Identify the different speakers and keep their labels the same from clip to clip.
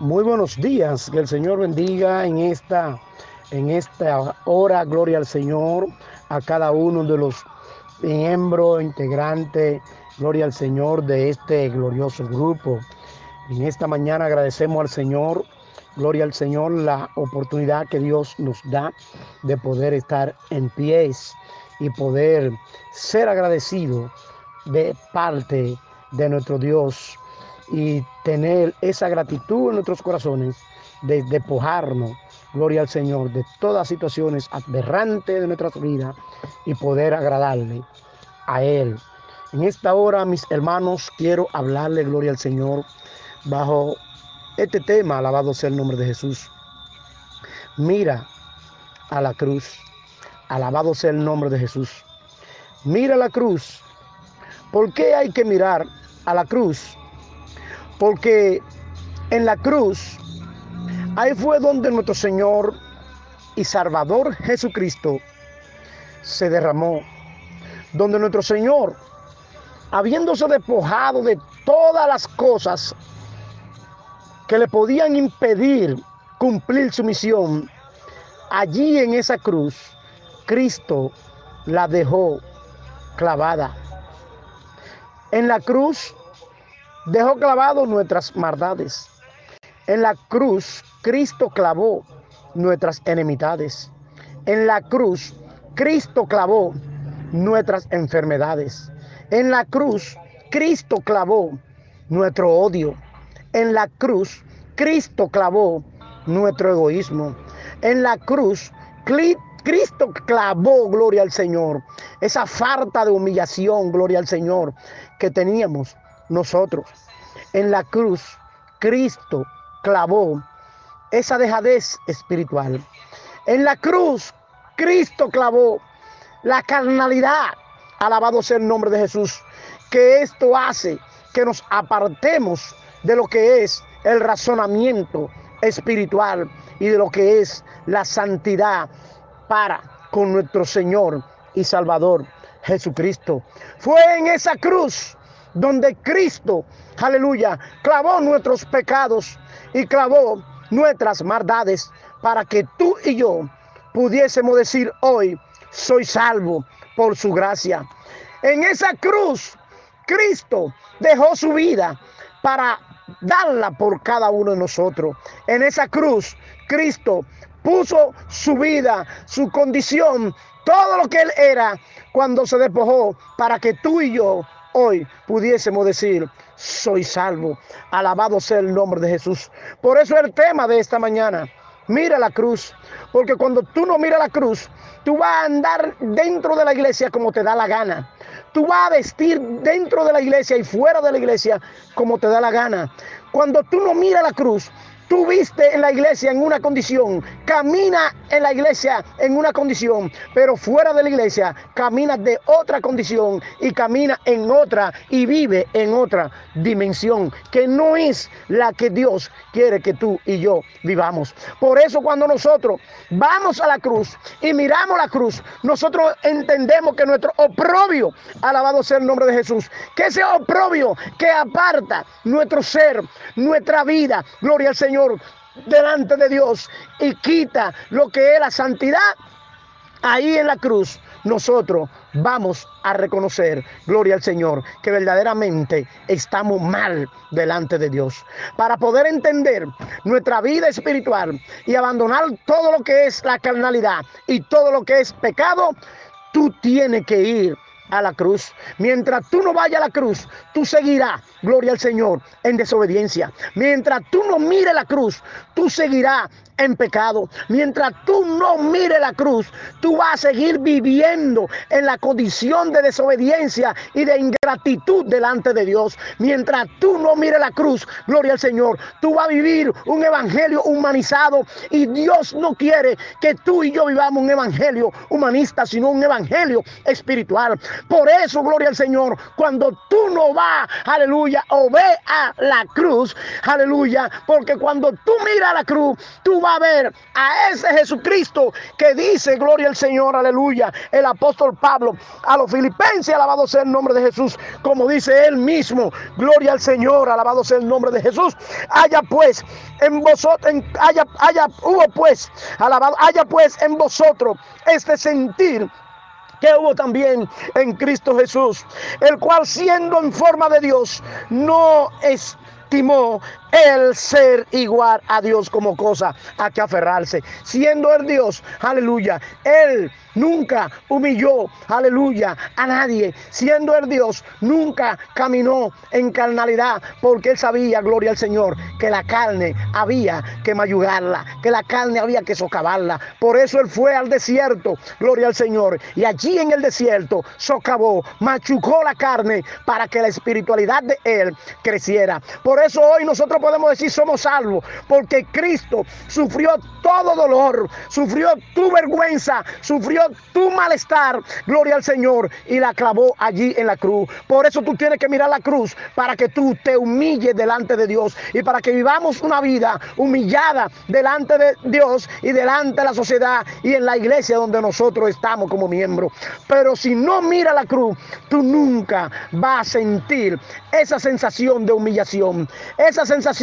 Speaker 1: Muy buenos días, que el Señor bendiga en esta, en esta hora, gloria al Señor, a cada uno de los miembros, integrantes, gloria al Señor de este glorioso grupo. En esta mañana agradecemos al Señor, gloria al Señor, la oportunidad que Dios nos da de poder estar en pies y poder ser agradecido de parte de nuestro Dios y tener esa gratitud en nuestros corazones de despojarnos, gloria al Señor, de todas situaciones aberrantes de nuestras vidas y poder agradarle a Él. En esta hora, mis hermanos, quiero hablarle, gloria al Señor, bajo este tema, alabado sea el nombre de Jesús. Mira a la cruz, alabado sea el nombre de Jesús. Mira la cruz. ¿Por qué hay que mirar a la cruz? Porque en la cruz, ahí fue donde nuestro Señor y Salvador Jesucristo se derramó. Donde nuestro Señor, habiéndose despojado de todas las cosas que le podían impedir cumplir su misión, allí en esa cruz, Cristo la dejó clavada. En la cruz dejó clavado nuestras maldades. En la cruz, Cristo clavó nuestras enemistades. En la cruz, Cristo clavó nuestras enfermedades. En la cruz, Cristo clavó nuestro odio. En la cruz, Cristo clavó nuestro egoísmo. En la cruz, Cristo clavó, gloria al Señor, esa falta de humillación, gloria al Señor, que teníamos nosotros. En la cruz, Cristo clavó esa dejadez espiritual. En la cruz, Cristo clavó la carnalidad. Alabado sea el nombre de Jesús. Que esto hace que nos apartemos de lo que es el razonamiento espiritual y de lo que es la santidad para con nuestro Señor y Salvador Jesucristo. Fue en esa cruz donde Cristo, aleluya, clavó nuestros pecados y clavó nuestras maldades para que tú y yo pudiésemos decir hoy, soy salvo por su gracia. En esa cruz, Cristo dejó su vida para darla por cada uno de nosotros. En esa cruz, Cristo puso su vida, su condición, todo lo que él era cuando se despojó para que tú y yo hoy pudiésemos decir, soy salvo. Alabado sea el nombre de Jesús. Por eso el tema de esta mañana. Mira la cruz, porque cuando tú no miras la cruz, tú vas a andar dentro de la iglesia como te da la gana. Tú vas a vestir dentro de la iglesia y fuera de la iglesia como te da la gana. Cuando tú no miras la cruz, Tú viste en la iglesia en una condición, camina en la iglesia en una condición, pero fuera de la iglesia camina de otra condición y camina en otra y vive en otra dimensión que no es la que Dios quiere que tú y yo vivamos. Por eso cuando nosotros vamos a la cruz y miramos la cruz, nosotros entendemos que nuestro oprobio, alabado sea el nombre de Jesús, que ese oprobio que aparta nuestro ser, nuestra vida, gloria al Señor delante de Dios y quita lo que es la santidad, ahí en la cruz nosotros vamos a reconocer, gloria al Señor, que verdaderamente estamos mal delante de Dios. Para poder entender nuestra vida espiritual y abandonar todo lo que es la carnalidad y todo lo que es pecado, tú tienes que ir a la cruz. Mientras tú no vayas a la cruz, tú seguirás, gloria al Señor, en desobediencia. Mientras tú no mires la cruz, tú seguirás en pecado. Mientras tú no mires la cruz, tú vas a seguir viviendo en la condición de desobediencia y de ingratitud delante de Dios. Mientras tú no mires la cruz, gloria al Señor, tú vas a vivir un evangelio humanizado y Dios no quiere que tú y yo vivamos un evangelio humanista, sino un evangelio espiritual. Por eso, gloria al Señor, cuando tú no vas, aleluya, o ve a la cruz, aleluya, porque cuando tú miras la cruz, tú vas a ver a ese Jesucristo que dice, gloria al Señor, aleluya, el apóstol Pablo, a los filipenses, alabado sea el nombre de Jesús, como dice él mismo, gloria al Señor, alabado sea el nombre de Jesús, haya pues en vosotros, haya, haya, hubo pues, alabado, haya pues en vosotros este sentir que hubo también en Cristo Jesús, el cual siendo en forma de Dios, no estimó el ser igual a Dios como cosa a que aferrarse. Siendo el Dios, aleluya, Él nunca humilló, aleluya, a nadie. Siendo el Dios, nunca caminó en carnalidad, porque Él sabía, gloria al Señor, que la carne había que mayugarla, que la carne había que socavarla. Por eso Él fue al desierto, gloria al Señor, y allí en el desierto socavó, machucó la carne para que la espiritualidad de Él creciera. Por eso hoy nosotros podemos decir somos salvos, porque Cristo sufrió todo dolor, sufrió tu vergüenza, sufrió tu malestar, gloria al Señor, y la clavó allí en la cruz. Por eso tú tienes que mirar la cruz, para que tú te humilles delante de Dios y para que vivamos una vida humillada delante de Dios y delante de la sociedad y en la iglesia donde nosotros estamos como miembros. Pero si no mira la cruz, tú nunca vas a sentir esa sensación de humillación, esa sensación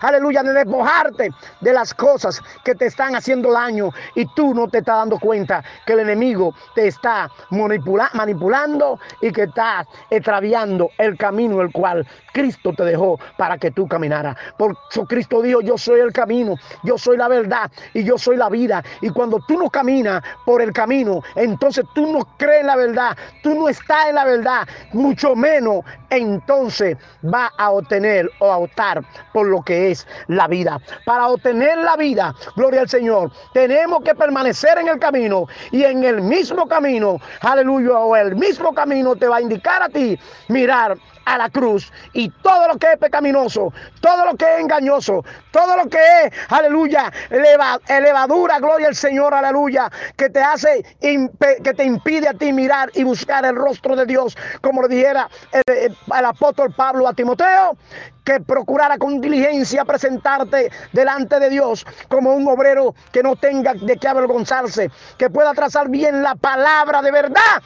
Speaker 1: aleluya, de despojarte de las cosas que te están haciendo daño y tú no te estás dando cuenta que el enemigo te está manipulando y que está extraviando el camino el cual Cristo te dejó para que tú caminaras. Por eso Cristo dijo, yo soy el camino, yo soy la verdad y yo soy la vida. Y cuando tú no caminas por el camino, entonces tú no crees en la verdad, tú no estás en la verdad, mucho menos entonces va a obtener o a optar por lo que es la vida. Para obtener la vida, gloria al Señor, tenemos que permanecer en el camino y en el mismo camino, aleluya, o el mismo camino te va a indicar a ti mirar a la cruz y todo lo que es pecaminoso, todo lo que es engañoso, todo lo que es, aleluya, elevadura, gloria al Señor, aleluya, que te hace, que te impide a ti mirar y buscar el rostro de Dios, como lo dijera el, el apóstol Pablo a Timoteo, que procurara con diligencia presentarte delante de Dios como un obrero que no tenga de qué avergonzarse, que pueda trazar bien la palabra de verdad.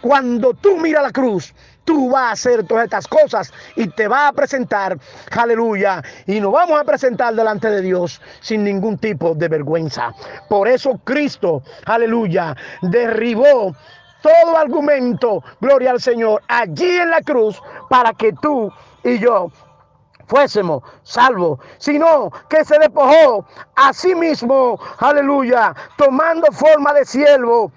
Speaker 1: Cuando tú miras la cruz, tú vas a hacer todas estas cosas y te vas a presentar, aleluya, y nos vamos a presentar delante de Dios sin ningún tipo de vergüenza. Por eso Cristo, aleluya, derribó todo argumento, gloria al Señor, allí en la cruz para que tú y yo fuésemos salvos, sino que se despojó a sí mismo, aleluya, tomando forma de siervo,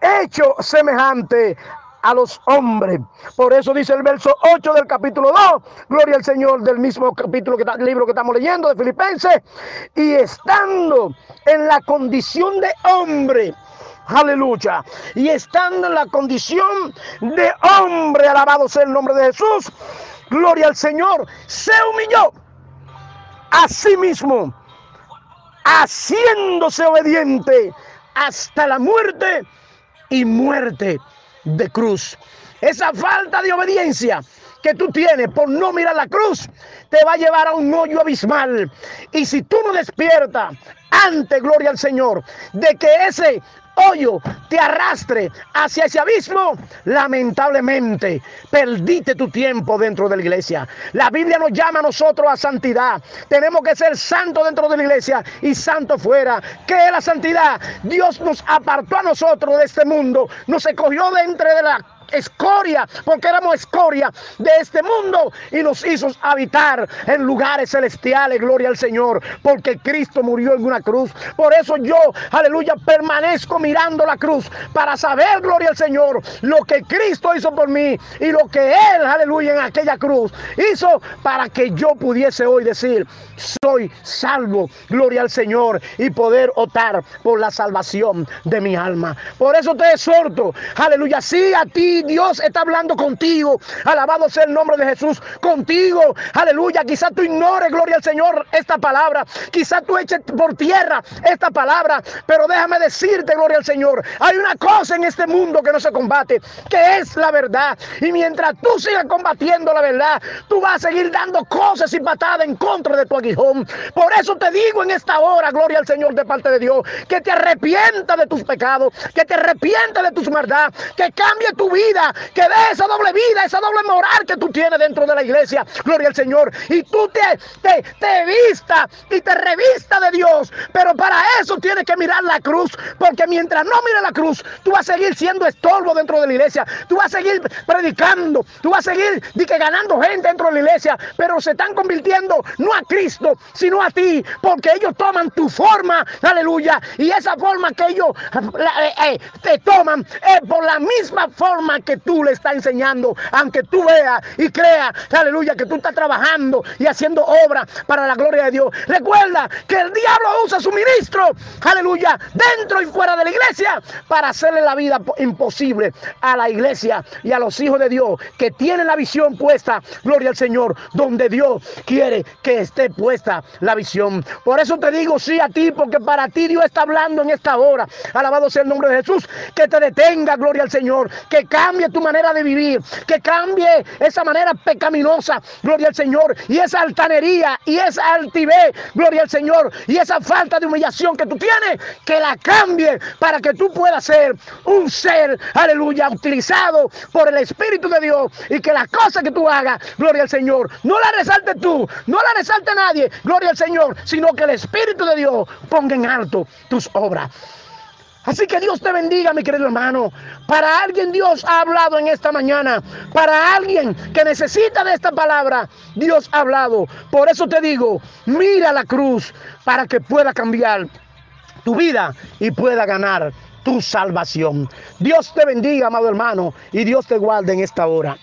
Speaker 1: hecho semejante a los hombres. Por eso dice el verso 8 del capítulo 2, gloria al Señor del mismo capítulo que libro que estamos leyendo de Filipenses, y estando en la condición de hombre, aleluya, y estando en la condición de hombre, alabado sea el nombre de Jesús, gloria al Señor, se humilló a sí mismo, haciéndose obediente hasta la muerte y muerte de cruz. Esa falta de obediencia que tú tienes por no mirar la cruz te va a llevar a un hoyo abismal. Y si tú no despiertas ante gloria al Señor de que ese hoyo te arrastre hacia ese abismo, lamentablemente perdiste tu tiempo dentro de la iglesia. La Biblia nos llama a nosotros a santidad. Tenemos que ser santos dentro de la iglesia y santo fuera. ¿Qué es la santidad? Dios nos apartó a nosotros de este mundo, nos escogió dentro de la escoria, porque éramos escoria de este mundo y nos hizo habitar en lugares celestiales, gloria al Señor, porque Cristo murió en una cruz. Por eso yo, aleluya, permanezco mirando la cruz para saber, gloria al Señor, lo que Cristo hizo por mí y lo que Él, aleluya, en aquella cruz hizo para que yo pudiese hoy decir, soy salvo, gloria al Señor, y poder optar por la salvación de mi alma. Por eso te exhorto, aleluya, sí a ti Dios está hablando contigo. Alabado sea el nombre de Jesús contigo. Aleluya. Quizá tú ignores, gloria al Señor, esta palabra. Quizá tú eches por tierra esta palabra. Pero déjame decirte, gloria al Señor, hay una cosa en este mundo que no se combate, que es la verdad. Y mientras tú sigas combatiendo la verdad, tú vas a seguir dando cosas y patadas en contra de tu aguijón. Por eso te digo en esta hora, gloria al Señor de parte de Dios, que te arrepienta de tus pecados, que te arrepienta de tus maldad, que cambie tu vida, que dé esa doble vida, esa doble moral que tú tienes dentro de la iglesia, gloria al Señor, y tú te, te, te vista y te revista de Dios, pero para eso tienes que mirar la cruz, porque mientras no mires la cruz, tú vas a seguir siendo estorbo dentro de la iglesia, tú vas a seguir predicando, tú vas a seguir que ganando gente dentro de la iglesia, pero se están convirtiendo no a Cristo, sino a ti, porque ellos toman tu forma, aleluya, y esa forma que ellos eh, eh, te toman es por la misma forma que tú le estás enseñando, aunque tú veas y creas, aleluya, que tú estás trabajando y haciendo obra para la gloria de Dios. Recuerda que el diablo usa su ministro, aleluya, dentro y fuera de la iglesia para hacerle la vida imposible a la iglesia y a los hijos de Dios que tienen la visión puesta, gloria al Señor, donde Dios quiere que esté puesta la visión. Por eso te digo sí a ti, porque para ti Dios está hablando en esta hora. Alabado sea el nombre de Jesús, que te detenga, gloria al Señor, que cambie tu manera de vivir, que cambie esa manera pecaminosa, gloria al Señor, y esa altanería y esa altivez, gloria al Señor, y esa falta de humillación que tú tienes, que la cambie para que tú puedas ser un ser, aleluya, utilizado por el Espíritu de Dios y que las cosas que tú hagas, gloria al Señor, no la resalte tú, no la resalte nadie, gloria al Señor, sino que el Espíritu de Dios ponga en alto tus obras. Así que Dios te bendiga, mi querido hermano. Para alguien Dios ha hablado en esta mañana. Para alguien que necesita de esta palabra, Dios ha hablado. Por eso te digo, mira la cruz para que pueda cambiar tu vida y pueda ganar tu salvación. Dios te bendiga, amado hermano, y Dios te guarde en esta hora.